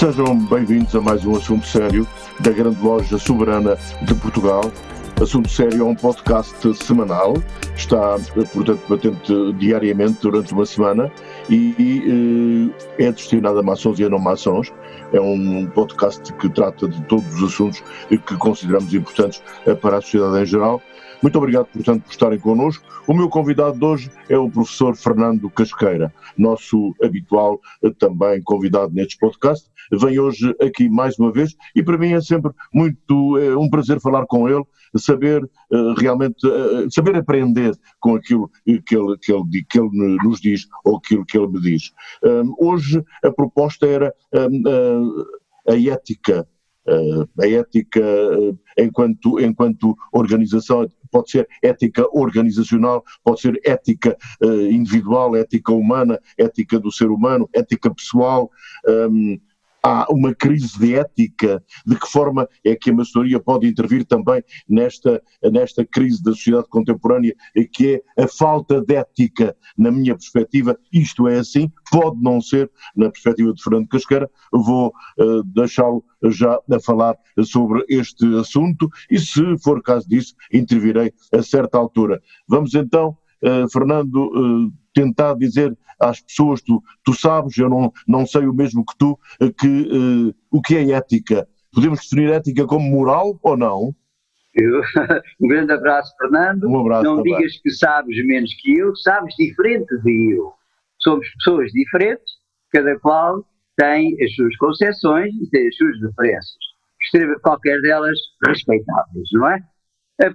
Sejam bem-vindos a mais um Assunto Sério da Grande Loja Soberana de Portugal. Assunto Sério é um podcast semanal, está, portanto, patente diariamente durante uma semana e, e é destinado a maçons e a não maçons. É um podcast que trata de todos os assuntos que consideramos importantes para a sociedade em geral muito obrigado, portanto, por estarem connosco. O meu convidado de hoje é o professor Fernando Casqueira, nosso habitual eh, também convidado neste podcast. Vem hoje aqui mais uma vez e para mim é sempre muito é um prazer falar com ele, saber uh, realmente, uh, saber aprender com aquilo que ele, que, ele, que ele nos diz ou aquilo que ele me diz. Um, hoje a proposta era um, a ética a ética enquanto, enquanto organização pode ser ética organizacional, pode ser ética uh, individual, ética humana, ética do ser humano, ética pessoal. Um, há uma crise de ética, de que forma é que a maçonaria pode intervir também nesta, nesta crise da sociedade contemporânea, que é a falta de ética, na minha perspectiva, isto é assim, pode não ser, na perspectiva de Fernando Casqueira, vou uh, deixá-lo já a falar sobre este assunto e, se for caso disso, intervirei a certa altura. Vamos então, Fernando, uh, tentar dizer às pessoas, tu, tu sabes, eu não, não sei o mesmo que tu, que uh, o que é ética. Podemos definir ética como moral ou não? Eu, um grande abraço, Fernando. Um abraço não também. digas que sabes menos que eu, sabes diferente de eu. Somos pessoas diferentes, cada qual tem as suas concepções e tem as suas diferenças. Qualquer delas respeitáveis, não é?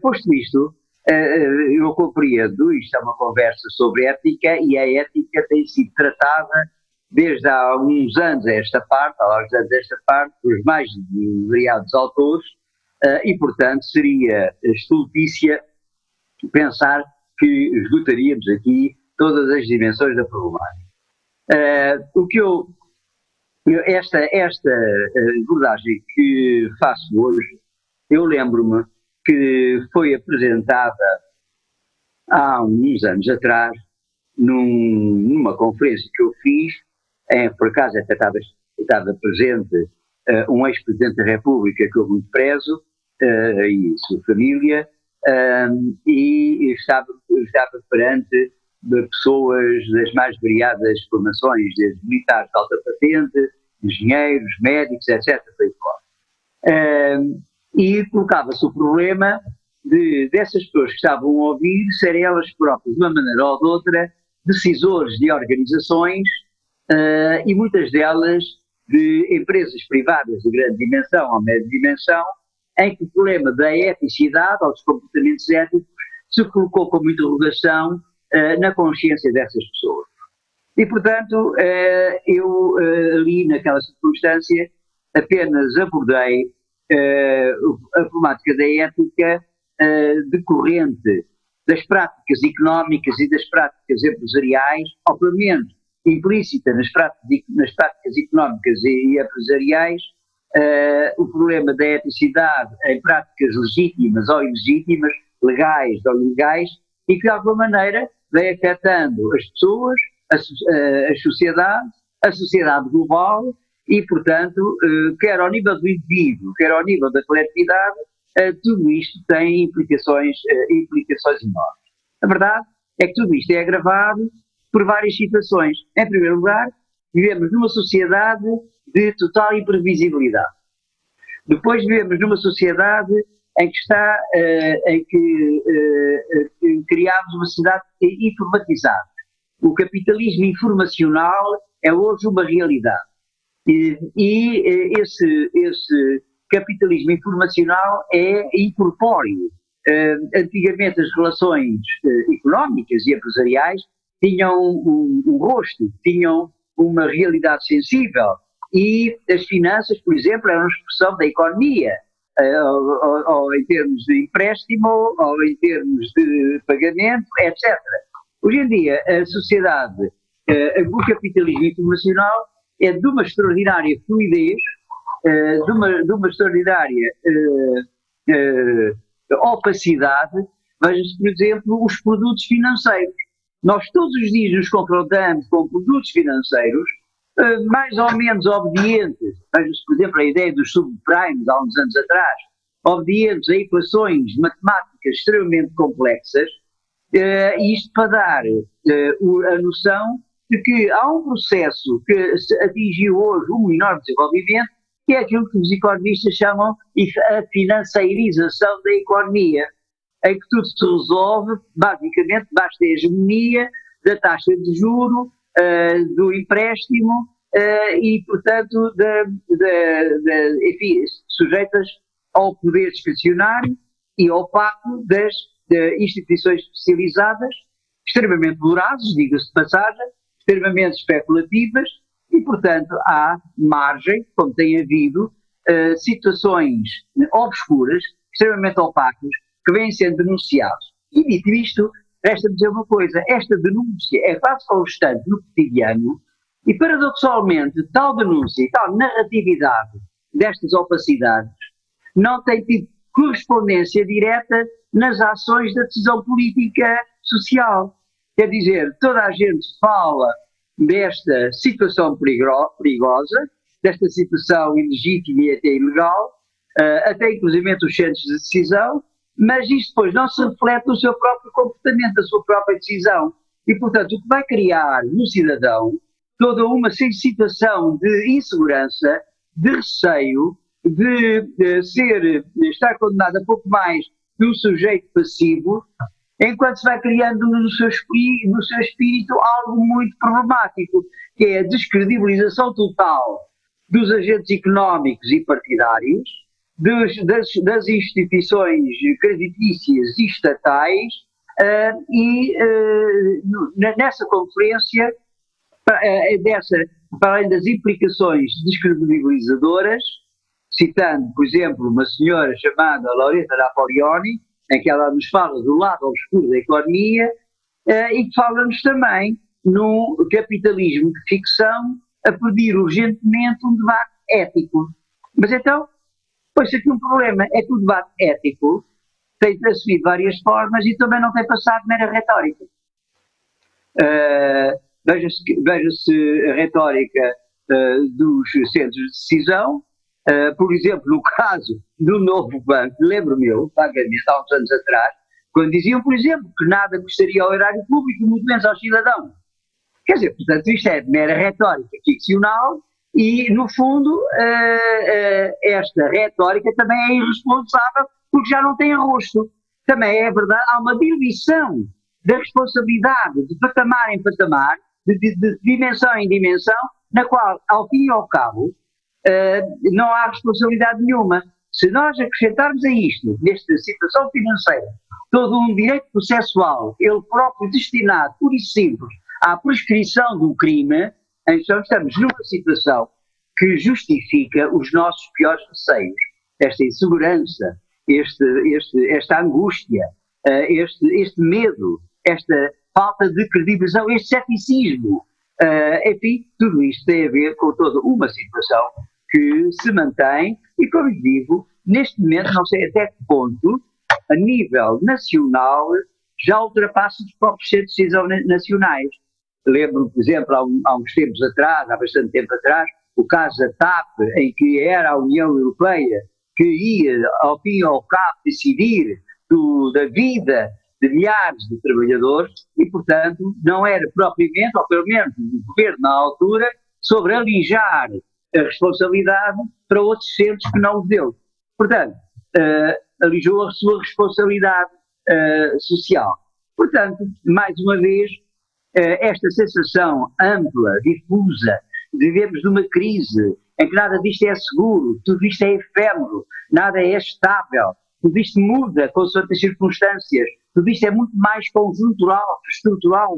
Posto isto, eh, eh, eu compreendo, isto é uma conversa sobre ética e a ética tem sido tratada desde há uns anos a esta parte, há uns anos a esta parte, pelos mais variados autores, eh, e portanto seria estultícia pensar que esgotaríamos aqui todas as dimensões da problemática. o que eu, esta, esta abordagem que faço hoje, eu lembro-me que foi apresentada há uns anos atrás num, numa conferência que eu fiz, em, por acaso até estava, estava presente uh, um ex-presidente da República que eu muito prezo uh, e sua família, uh, e estava, estava perante pessoas das mais variadas formações, desde militares de alta patente, engenheiros, médicos, etc. Foi e colocava-se o problema de, dessas pessoas que estavam a ouvir serem elas próprias, de uma maneira ou de outra, decisores de organizações uh, e muitas delas de empresas privadas de grande dimensão ou média dimensão, em que o problema da eticidade ou dos comportamentos éticos se colocou como interrogação uh, na consciência dessas pessoas. E, portanto, uh, eu ali naquela circunstância apenas abordei a problemática da ética uh, decorrente das práticas económicas e das práticas empresariais, ou pelo menos implícita nas práticas, nas práticas económicas e, empresariais, uh, o problema da eticidade em práticas legítimas ou ilegítimas, legais ou ilegais, e que de alguma maneira vem afetando as pessoas, a, a sociedade, a sociedade global e, portanto, eh, quer ao nível do indivíduo, quer ao nível da coletividade, eh, tudo isto tem implicações, eh, implicações enormes. A verdade é que tudo isto é agravado por várias situações. Em primeiro lugar, vivemos numa sociedade de total imprevisibilidade. Depois vivemos numa sociedade em que está, em que criámos uma sociedade informatizada. O capitalismo informacional é hoje uma realidade. E, esse, esse capitalismo informacional é incorpóreo. Uh, antigamente as relações uh, económicas e empresariais tinham um, um, rosto, tinham uma realidade sensível e as finanças, por exemplo, eram expressão da economia, uh, ou, ou, em termos de empréstimo, ou em termos de pagamento, etc. Hoje em dia a sociedade, o capitalismo informacional é de uma extraordinária fluidez, de, uma, de uma extraordinária opacidade, veja-se, por exemplo, os produtos financeiros. Nós todos os dias nos confrontamos com produtos financeiros eh, mais ou menos obedientes, veja-se, por exemplo, a ideia dos subprimes há uns anos atrás, obedientes a equações matemáticas extremamente complexas, uh, isto para dar a noção de que há um processo que atingiu hoje um menor desenvolvimento, que é aquilo que os economistas chamam a financeirização da economia, em que tudo se resolve, basicamente, basta a hegemonia da taxa de juro, uh, do empréstimo uh, e, portanto, de, de, de, enfim, sujeitas ao poder discricionário e ao pacto das instituições especializadas, extremamente vorazes, diga-se de passagem, extremamente especulativas, e, portanto, há margem, como tem havido, uh, situações obscuras, extremamente opacas, que vêm sendo denunciados. E dito isto, resta-me dizer uma coisa: esta denúncia é quase constante no cotidiano, e paradoxalmente, tal denúncia e tal narratividade destas opacidades não tem tido correspondência direta nas ações da decisão política social. Quer dizer, toda a gente fala desta situação perigosa, desta situação ilegítima e até ilegal, uh, até inclusive os centros de decisão, mas isto depois não se reflete no seu próprio comportamento, na sua própria decisão. E, portanto, o que vai criar no cidadão toda uma situação de insegurança, de receio, de, de ser, de estar condenado a pouco mais de um sujeito passivo, enquanto se vai criando no seu, espírito, no seu espírito algo muito problemático, que é a descredibilização total dos agentes económicos e partidários, dos, das, das, instituições creditícias e estatais, uh, e uh, nessa conferência, uh, dessa, para além das implicações descredibilizadoras, citando, por exemplo, uma senhora chamada Laureta Napoleoni, em que ela nos fala do lado obscuro da economia uh, e que fala-nos também no capitalismo de ficção a pedir urgentemente um debate ético. Mas então, pois aqui um problema é que o debate ético tem assumido várias formas e também não tem passado mera retórica. Uh, Veja-se veja a retórica uh, dos centros de decisão, Uh, por exemplo, no caso do novo banco, lembro-me eu, vagamente, há uns anos atrás, quando diziam, por exemplo, que nada custaria ao erário público, muito menos ao cidadão. Quer dizer, portanto, isto é mera retórica ficcional e, no fundo, uh, uh, esta retórica também é irresponsável porque já não tem rosto. Também é verdade, há uma diluição da responsabilidade de patamar em patamar, de, de, de dimensão em dimensão, na qual, ao fim e ao cabo, uh, não há responsabilidade nenhuma. Se nós acrescentarmos a isto, nesta situação financeira, todo um direito processual, ele próprio destinado, por e simples, à prescrição do crime, então estamos numa situação que justifica os nossos piores receios. Esta insegurança, este, este, esta angústia, uh, este, este medo, esta falta de credibilização, este ceticismo. Uh, enfim, tudo isto tem a ver com toda uma situação que se mantém e, como digo, neste momento não sei até que ponto, a nível nacional, já ultrapassa os próprios centros de decisão nacionais. Lembro, por exemplo, há, um, há, uns tempos atrás, há bastante tempo atrás, o caso da TAP, em que era a União Europeia que ia, ao fim e ao cabo, decidir do, da vida de milhares de trabalhadores e, portanto, não era propriamente, ou pelo menos o governo na altura, sobre alijar a responsabilidade para outros centros que não os deu. Portanto, alijou a sua responsabilidade uh, social. Portanto, mais uma vez, uh, esta sensação ampla, difusa, vivemos numa crise em que nada disto é seguro, tudo isto é efêmero, nada é estável, tudo isto muda com as circunstâncias, tudo isto é muito mais conjuntural, estrutural.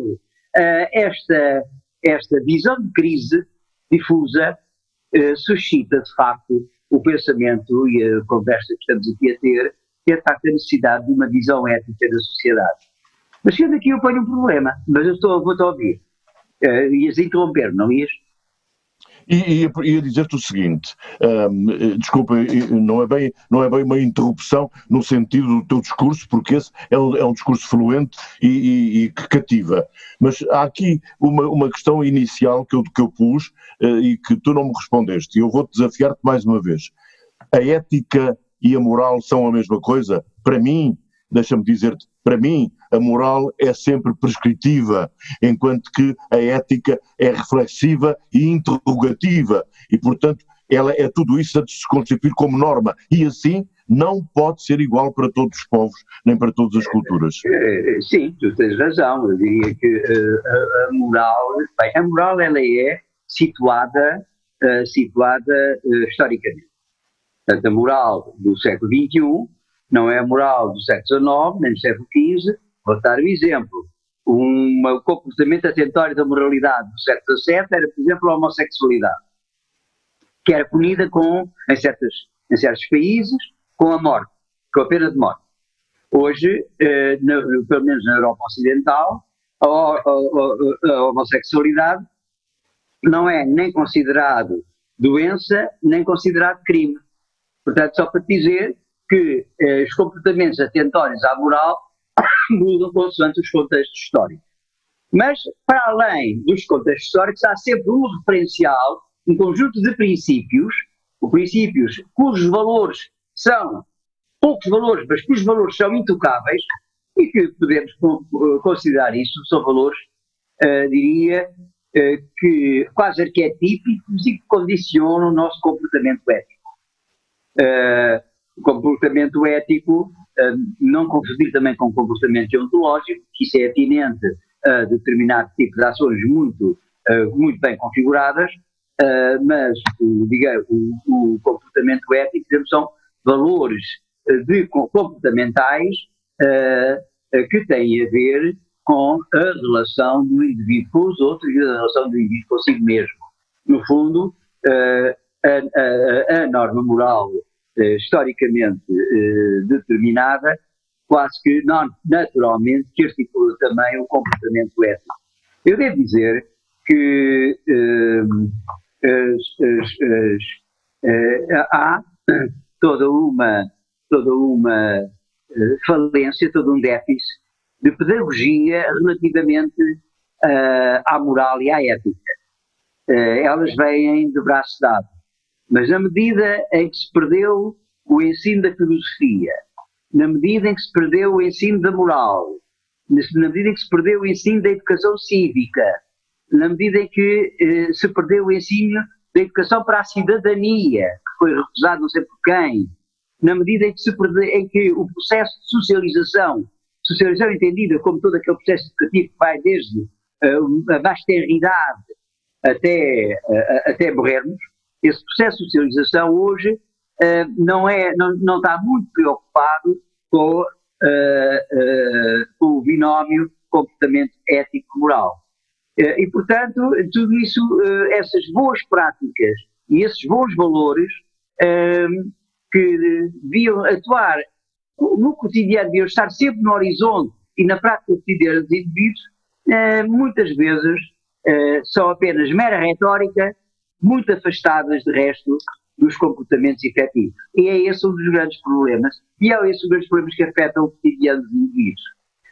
Esta, esta visão de crise difusa uh, suscita, de facto, o pensamento e a conversa que estamos aqui a ter, que é, de facto, a necessidade de uma visão ética da sociedade. Mas sendo aqui eu ponho um problema, mas eu estou, vou-te ouvir. Uh, ias interromper, não ias? E ia, ia dizer-te o seguinte, um, desculpa, não é, bem, não é bem uma interrupção no sentido do teu discurso, porque esse é um, é um discurso fluente e, e, e, que cativa. Mas há aqui uma, uma questão inicial que eu, que eu pus uh, e que tu não me respondeste, e eu vou desafiar-te mais uma vez. A ética e a moral são a mesma coisa? Para mim, deixa-me dizer-te, para mim, a moral é sempre prescritiva, enquanto que a ética é reflexiva e interrogativa, e, portanto, ela é tudo isso a se constituir como norma, e assim não pode ser igual para todos os povos, nem para todas as culturas. Eh, sim, tu tens razão, eu diria que a, a, moral, bem, a moral ela é situada, situada historicamente. Portanto, a moral do século XXI não é a moral do século XIX, nem do século XV. Vou dar um exemplo. Um comportamento atentório da moralidade do século XVII era, por exemplo, a homossexualidade, que era punida com, em, em certos países com a morte, com a pena de morte. Hoje, eh, na, pelo menos na Europa Ocidental, a, a, a, a homossexualidade não é nem considerado doença, nem considerado crime. Portanto, só para dizer que eh, os comportamentos atentórios à moral mudam consoante os contextos históricos. Mas, para além dos contextos históricos, há sempre um referencial, um conjunto de princípios, princípios cujos valores são poucos valores, mas cujos valores são intocáveis e que podemos considerar isso, são valores, uh, diria, uh, que quase arquetípicos e que condicionam o nosso comportamento ético. Uh, o comportamento ético, uh, não confundir também com o comportamento deontológico, que isso é atinente a determinado tipo de ações muito, uh, muito bem configuradas, uh, mas diga, o, o, comportamento ético são valores de, comportamentais que têm a ver com a relação do indivíduo com os outros e a relação do indivíduo consigo mesmo. No fundo, a, a, a norma moral eh, historicamente eh, determinada, quase que naturalmente que articula também o comportamento ético. Eu devo dizer que eh, há toda uma, toda uma falência, todo um déficit de pedagogia relativamente uh, à moral e à ética. Uh, elas vêm de braço dado. Mas na medida em que se perdeu o ensino da filosofia, na medida em que se perdeu o ensino da moral, na medida em que se perdeu o ensino da educação cívica, na medida em que eh, se perdeu o ensino da educação para a cidadania, que foi recusado não sei por quem, na medida em que, se perdeu, em que o processo de socialização, socialização entendida como todo aquele processo educativo que vai desde uh, a baixa tenridade até, uh, até morrermos, esse processo de socialização hoje uh, não, é, não, não está muito preocupado com, uh, uh, com o binómio comportamento ético-moral. e, portanto, tudo isso, essas boas práticas e esses bons valores que deviam atuar no cotidiano, deviam estar sempre no horizonte e na prática cotidiana dos indivíduos, muitas vezes são apenas mera retórica muito afastadas, de resto, dos comportamentos efetivos. E é esse um dos grandes problemas, e é esse um dos grandes problemas que afetam o cotidiano dos indivíduos.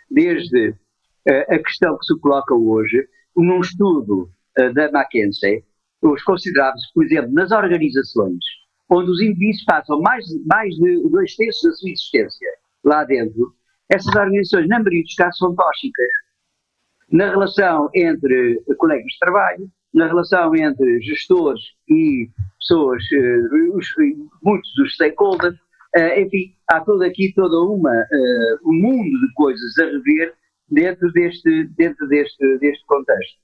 Desde uh, a questão que se coloca hoje, num estudo uh, da McKinsey, os considerados, por exemplo, nas organizações, onde os indivíduos passam mais, mais de dois terços da sua existência lá dentro, essas organizações, na maioria dos casos, são tóxicas. Na relação entre colegas de trabalho, na relação entre gestores e pessoas, eh, os, muitos dos stakeholders, Uh, enfim, há todo aqui toda uma um mundo de coisas a rever dentro deste dentro deste deste contexto.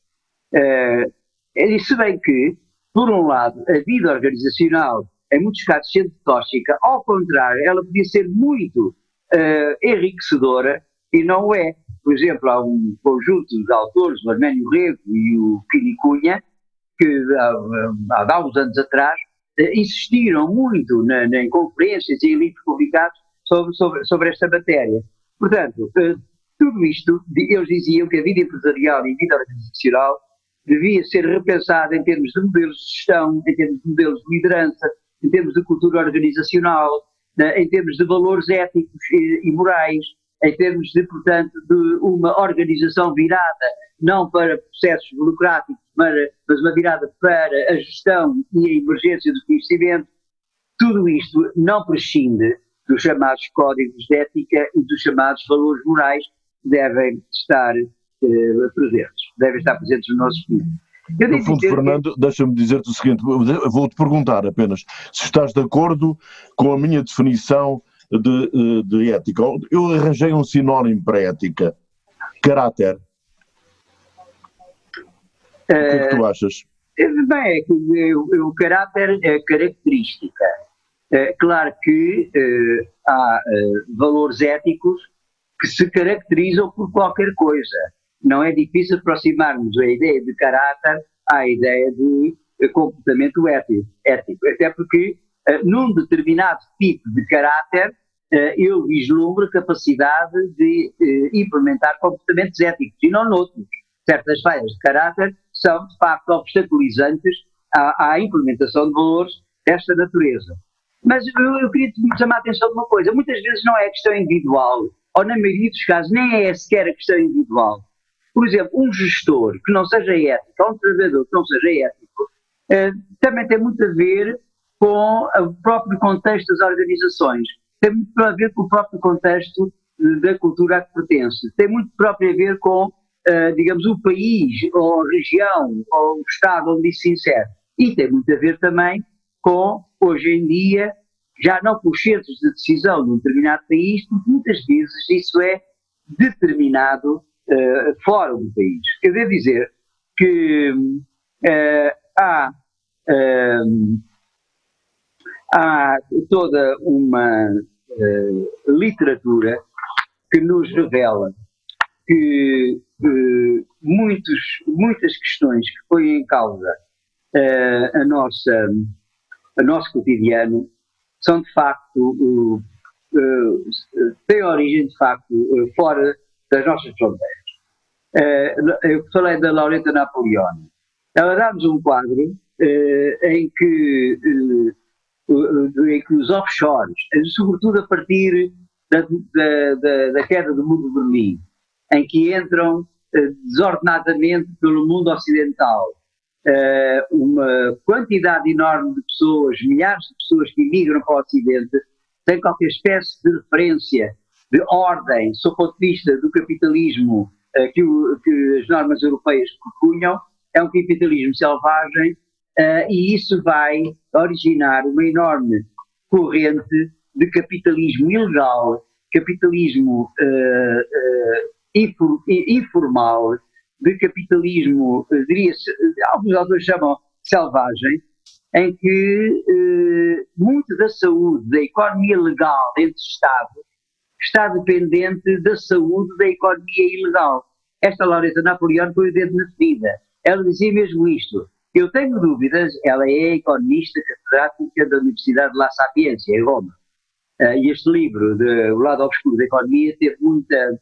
Uh, e se bem que, por um lado, a vida organizacional em muitos casos sendo tóxica, ao contrário, ela podia ser muito enriquecedora e não é. Por exemplo, há um conjunto de autores, o Arménio Rego e o Pini Cunha, que há, há uns anos atrás uh, insistiram muito na, na, em conferências e em livros publicados sobre, sobre, sobre esta matéria. Portanto, uh, tudo isto, eles diziam que a vida empresarial e a vida organizacional devia ser repensada em termos de modelos de gestão, em termos de modelos de liderança, em termos de cultura organizacional, em termos de valores éticos e morais, em termos de, portanto, de uma organização virada não para processos burocráticos, mas uma virada para a gestão e a emergência do conhecimento, tudo isto não prescinde dos chamados códigos de ética e dos chamados valores morais que devem estar eh, presentes, devem estar presentes no nosso espírito. No fundo, Fernando, deixa-me dizer-te o seguinte: vou-te perguntar apenas se estás de acordo com a minha definição de, eh, de ética. Eu arranjei um sinónimo para ética: caráter. O que é que tu eh, achas? Bem, é o caráter é característica. É, claro que é, há é, valores éticos que se caracterizam por qualquer coisa não é difícil aproximarmos a ideia de caráter à ideia de eh, comportamento ético, ético. até porque num determinado tipo de caráter eu vislumbro capacidade de uh, implementar comportamentos éticos e não noutros. Certas falhas de caráter são, de facto, obstaculizantes à, à implementação de valores desta natureza. Mas eu, eu queria chamar a atenção de uma coisa: muitas vezes não é questão individual, ou na maioria dos casos nem é sequer a questão individual por exemplo, um gestor que não seja ético, ou um trabalhador que não seja ético, eh, também tem muito a ver com o próprio contexto das organizações, tem muito a ver com o próprio contexto eh, da cultura a que pertence, tem muito próprio a ver com, eh, digamos, o país, ou a região, ou o estado onde isso se insere. E tem muito a ver também com, hoje em dia, já não com os centros de decisão de um determinado país, porque muitas vezes isso é determinado uh, fora do país. Eu devo dizer que uh, há, uh, há toda uma literatura que nos revela que muitos, muitas questões que põem em causa a nossa, a nosso cotidiano são de facto, têm origem de facto fora das nossas fronteiras. Eh, eu falei da Laureta Napoleone. Ela dá-nos um quadro eh, em, que, eh, que os offshores, sobretudo a partir da, da, da queda do muro de Berlim, em que entram desordenadamente pelo mundo ocidental uma quantidade enorme de pessoas, milhares de pessoas que migram para o Ocidente, sem qualquer espécie de referência de ordem, sob o ponto de vista do capitalismo uh, que, o, que, as normas europeias propunham, é um capitalismo selvagem uh, e isso vai originar uma enorme corrente de capitalismo ilegal, capitalismo uh, informal, de capitalismo, diria-se, alguns autores chamam selvagem, em que muito da saúde, da economia legal dentro do Estado, está dependente da saúde da economia ilegal. Esta Laureta Napoleão foi dedo na ferida. Ela dizia mesmo isto. Eu tenho dúvidas, ela é economista catedrática da Universidade de La Sapienza, em Roma. Uh, e este livro, de, O Lado Obscuro da Economia, teve muita,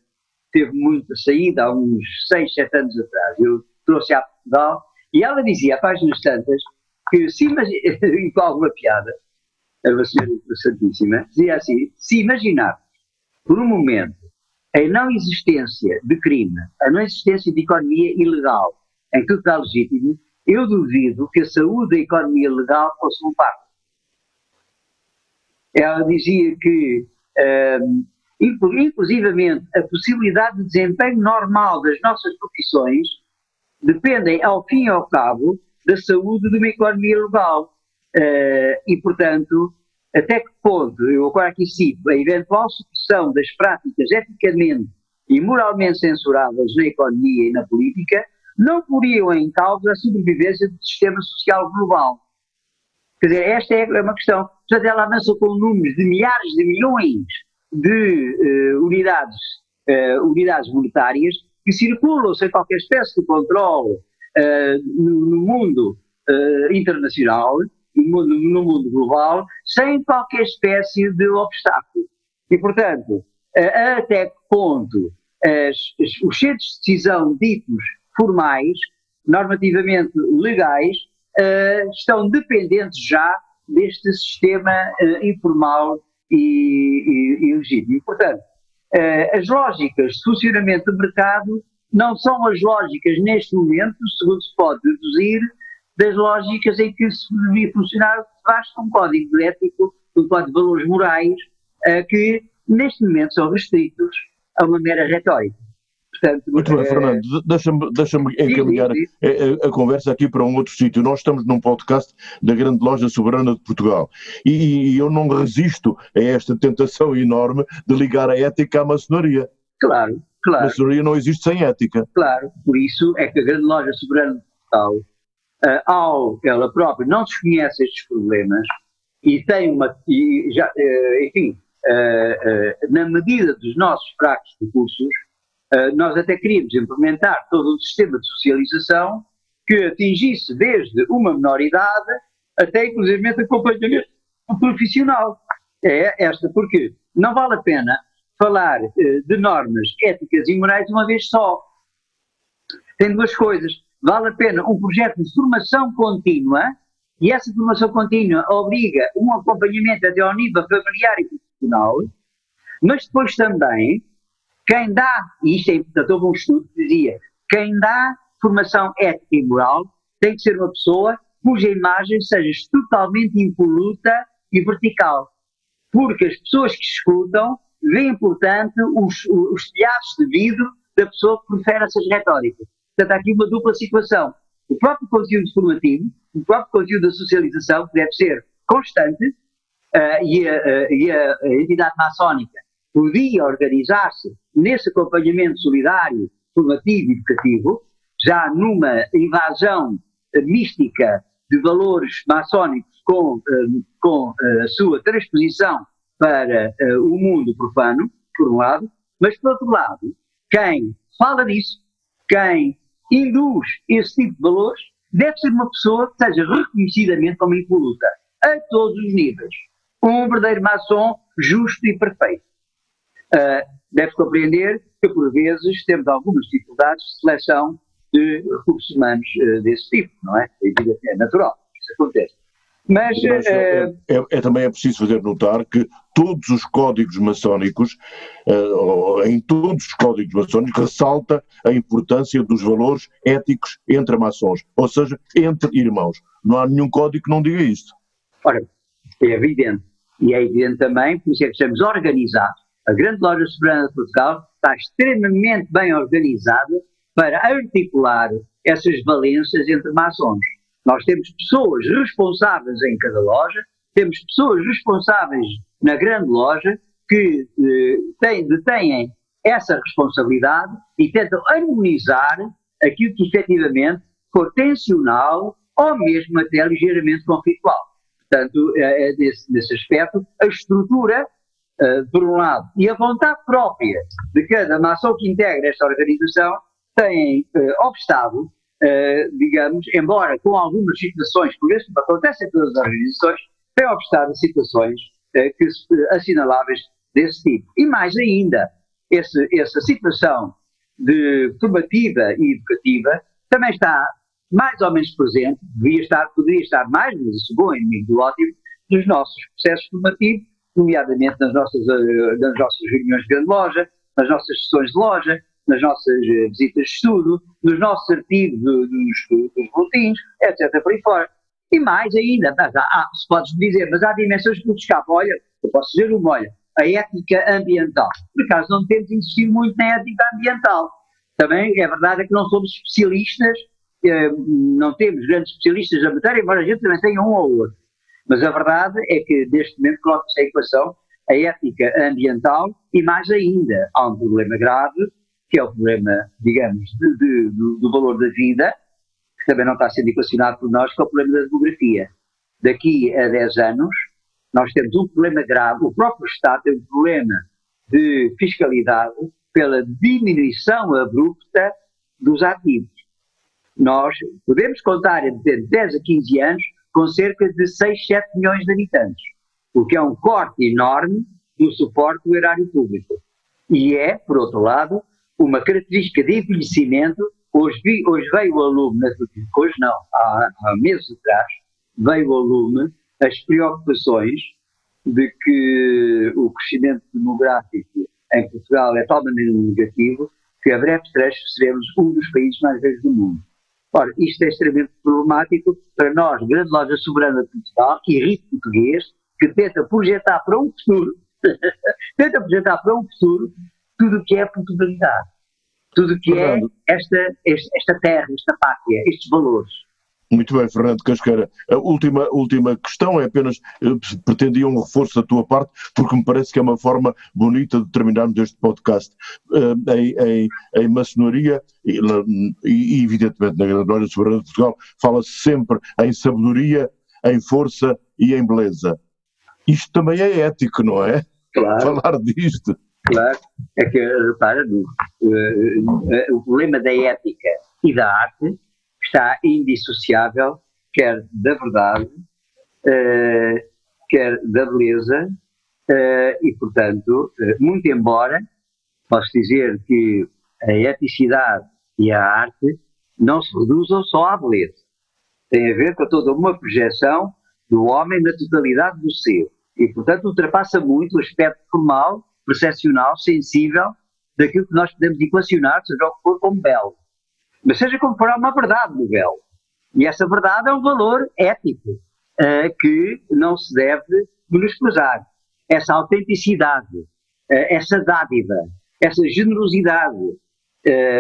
teve muita saída há uns 6, 7 anos atrás. Eu trouxe a Portugal e ela dizia, a páginas tantas, que se imagina, com alguma piada, era uma senhora interessantíssima, dizia assim, se imaginar por um momento, a não existência de crime, a não existência de economia ilegal, em tudo está legítimo, eu duvido que a saúde da economia legal fosse um pacto. Ela dizia que, um, inclusivamente, a possibilidade de desempenho normal das nossas profissões dependem, ao fim e ao cabo, da saúde de uma economia legal. Uh, e, portanto, até que ponto, eu agora aqui cito, a eventual supressão das práticas eticamente e moralmente censuráveis na economia e na política não poriam em causa a sobrevivência do sistema social global. Quer dizer, esta é uma questão. Portanto, ela avança com números de milhares de milhões de uh, unidades, uh, unidades monetárias que circulam sem qualquer espécie de controle uh, no, no, mundo internacional, no mundo, no mundo global, sem qualquer espécie de obstáculo. E, portanto, até que ponto as, os centros de decisão ditos formais, normativamente legais, uh, estão dependentes já deste sistema uh, informal e, e, e, legítimo. Portanto, uh, as lógicas de funcionamento do mercado não são as lógicas neste momento, segundo se pode deduzir, das lógicas em que se devia funcionar debaixo de um código ético, um código de valores morais, que neste momento são restritos a uma mera retórica. Portanto, Muito bem, é... Fernando, deixa-me deixa encaminhar sim, sim. A, a, a, conversa aqui para um outro sítio. Nós estamos num podcast da Grande Loja Soberana de Portugal e, e, eu não resisto a esta tentação enorme de ligar a ética à maçonaria. Claro, claro. A maçonaria não existe sem ética. Claro, por isso é que a Grande Loja Soberana de Portugal, uh, ao ela própria não desconhece estes problemas e tem uma, e já, uh, enfim, uh, na medida dos nossos fracos recursos, Uh, nós até queríamos implementar todo um sistema de socialização que atingisse desde uma menor idade até inclusive acompanhamento profissional. É esta, porque não vale a pena falar uh, de normas éticas e morais uma vez só. Tem duas coisas. Vale a pena um projeto de formação contínua, e essa formação contínua obriga um acompanhamento até ao nível familiar e profissional, mas depois também quem dá, e isto é importante, houve um estudo que dizia, quem dá formação ética e moral tem que ser uma pessoa cuja imagem seja totalmente impoluta e vertical. Porque as pessoas que escutam veem, portanto, os, os telhados de vidro da pessoa que prefere essas retóricas. Portanto, há aqui uma dupla situação. O próprio conteúdo formativo, o próprio conteúdo da socialização, que deve ser constante, uh, e, a, uh, e a, entidade maçónica podia organizar-se nesse acompanhamento solidário, formativo e educativo, já numa invasão uh, mística de valores maçónicos com, uh, com uh, a sua transposição para o mundo profano, por um lado, mas por outro lado, quem fala disso, quem induz esse tipo de valores, deve ser uma pessoa que seja reconhecidamente como impoluta, a todos os níveis. Um verdadeiro maçom justo e perfeito. Uh, deve compreender que, por vezes, temos algumas dificuldades de seleção de recursos humanos uh, desse tipo, não é? É, natural, isso acontece. Mas, Mas é, é, é, também é preciso fazer notar que todos os códigos maçónicos, em todos os códigos maçónicos, ressalta a importância dos valores éticos entre maçons, ou seja, entre irmãos. Não há nenhum código que não diga isto. Ora, é evidente. E é evidente também, por isso é que estamos organizados a Grande Loja de Portugal está extremamente bem organizada para articular essas valências entre maçons. Nós temos pessoas responsáveis em cada loja, temos pessoas responsáveis na grande loja que eh, têm, detêm essa responsabilidade e tentam harmonizar aquilo que efetivamente for tensional ou mesmo até ligeiramente conflitual. Portanto, é, é nesse aspecto, a estrutura uh, por um lado, e a vontade própria de cada maçom que integra esta organização tem uh, obstado, uh, digamos, embora com algumas situações, por isso acontece em todas as organizações, tem obstado situações que, assinaláveis desse tipo. E mais ainda, esse, essa situação de formativa e educativa também está mais ou menos presente, devia estar, poderia estar mais, mas isso bom inimigo do ótimo, nos nossos processos formativos nomeadamente nas nossas, eh, nas nossas reuniões de grande loja, nas nossas sessões de loja, nas nossas eh, visitas de estudo, nos nossos artigos dos, dos boletins, etc. por aí fora. E mais ainda, mas há, há, se podes dizer, mas há dimensões que nos escapam. Olha, eu posso dizer uma, olha, a ética ambiental. Por acaso não temos insistido muito na ética ambiental. Também é verdade que não somos especialistas, eh, não temos grandes especialistas na matéria, embora a gente também tenha um ou outro. Mas a verdade é que, neste momento, coloca-se a equação a ética ambiental e, mais ainda, há um problema grave, que é o problema, digamos, de, de, do, do, valor da vida, que também não está sendo equacionado por nós, que é o problema da demografia. Daqui a 10 anos, nós temos um problema grave, o próprio Estado tem um problema de fiscalidade pela diminuição abrupta dos ativos. Nós podemos contar entre 10 a 15 anos com cerca de 6, 7 milhões de habitantes, o que é um corte enorme do suporte do erário público. E é, por outro lado, uma característica de envelhecimento. Hoje, vi, hoje veio a lume, hoje não, há, há meses atrás, veio a lume as preocupações de que o crescimento demográfico em Portugal é tão negativo que a breve trecho seremos um dos países mais velhos do mundo. Ora, isto é extremamente problemático para nós, grande loja soberana de Portugal e rico português, que tenta projetar para um futuro, tenta projetar para um futuro tudo o que é Portugalidade, tudo o que é esta, esta terra, esta pátria, estes valores. Muito bem, Fernando Casqueira. A última, última questão é apenas, eh, pretendia um reforço da tua parte, porque me parece que é uma forma bonita de terminarmos este podcast. Uh, em, em, em, maçonaria e, e, evidentemente na Grande Ordem Soberana de Portugal, fala-se sempre em sabedoria, em força e em beleza. Isto também é ético, não é? Claro. Falar disto. Claro. É que, repara, uh, uh, o problema da ética e da arte está indissociável, quer da verdade, uh, quer da beleza, uh, e, portanto, uh, muito embora posso dizer que a eticidade e a arte não se reduzam só à beleza. Tem a ver com toda uma projeção do homem na totalidade do ser. E, portanto, ultrapassa muito o aspecto formal, percepcional, sensível daquilo que nós podemos equacionar, seja o que for, como belo. Mas seja como for, há uma verdade no véu. E essa verdade é um valor ético uh, que não se deve menosprezar. Essa autenticidade, uh, essa dádiva, essa generosidade, uh,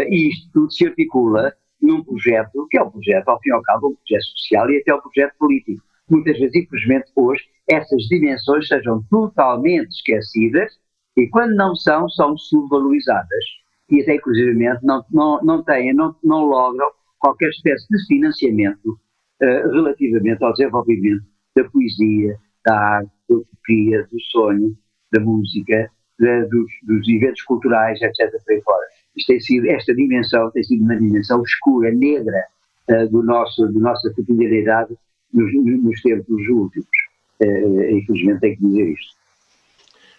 e isto tudo se articula num projeto que é o projeto, ao fim e ao cabo, um projeto social e até o projeto político. Muitas vezes, infelizmente, hoje, essas dimensões sejam totalmente esquecidas e, quando não são, são subvalorizadas e até inclusivamente não, não, não têm, não, não logram qualquer espécie de financiamento uh, relativamente ao desenvolvimento da poesia, da arte, da utopia, do sonho, da música, dos, dos, eventos culturais, etc. Por aí fora. Isto sido, esta dimensão tem sido uma dimensão escura, negra uh, do nosso, da nossa cotidianidade nos, nos tempos últimos. Uh, infelizmente tenho que dizer isto.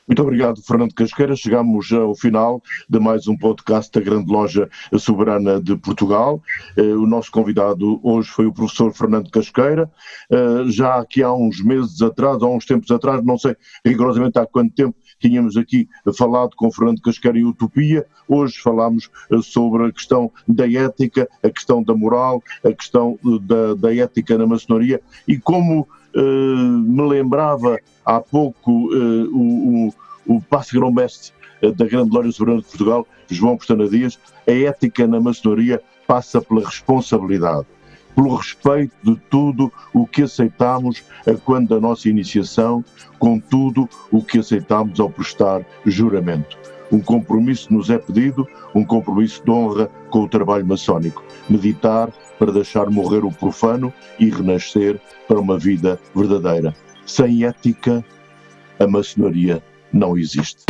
Muito obrigado, Fernando Casqueira. Chegamos ao final de mais um podcast da Grande Loja Soberana de Portugal. Eh, o nosso convidado hoje foi o professor Fernando Casqueira. Eh, já aqui há uns meses atrás, há uns tempos atrás, não sei rigorosamente há quanto tempo, tínhamos aqui falado com Fernando Casqueira e Utopia. Hoje falamos eh, sobre a questão da ética, a questão da moral, a questão da, da ética na maçonaria e como me lembrava há pouco o, o o passo grão-mestre eh, da Grande Glória Soberana de Portugal, João Pestana Dias, a ética na maçonaria passa pela responsabilidade, pelo respeito de tudo o que aceitamos a quando da nossa iniciação, com tudo o que aceitamos ao prestar juramento. Um compromisso nos é pedido, um compromisso de honra com o trabalho maçónico. Meditar para deixar morrer o profano e renascer para uma vida verdadeira. Sem ética, a maçonaria não existe.